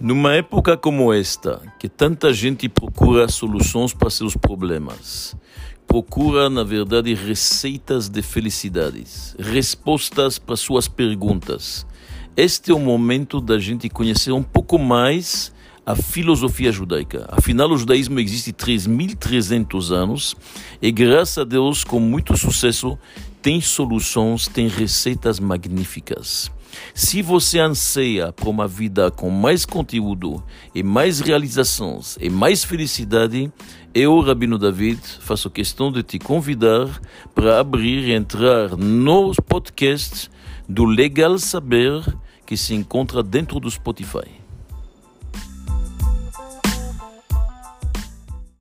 Numa época como esta, que tanta gente procura soluções para seus problemas, procura, na verdade, receitas de felicidades, respostas para suas perguntas. Este é o momento da gente conhecer um pouco mais a filosofia judaica. Afinal, o judaísmo existe 3.300 anos e, graças a Deus, com muito sucesso, tem soluções, tem receitas magníficas. Se você anseia por uma vida com mais conteúdo e mais realizações e mais felicidade, eu, Rabino David, faço questão de te convidar para abrir e entrar nos podcasts do Legal Saber que se encontra dentro do Spotify.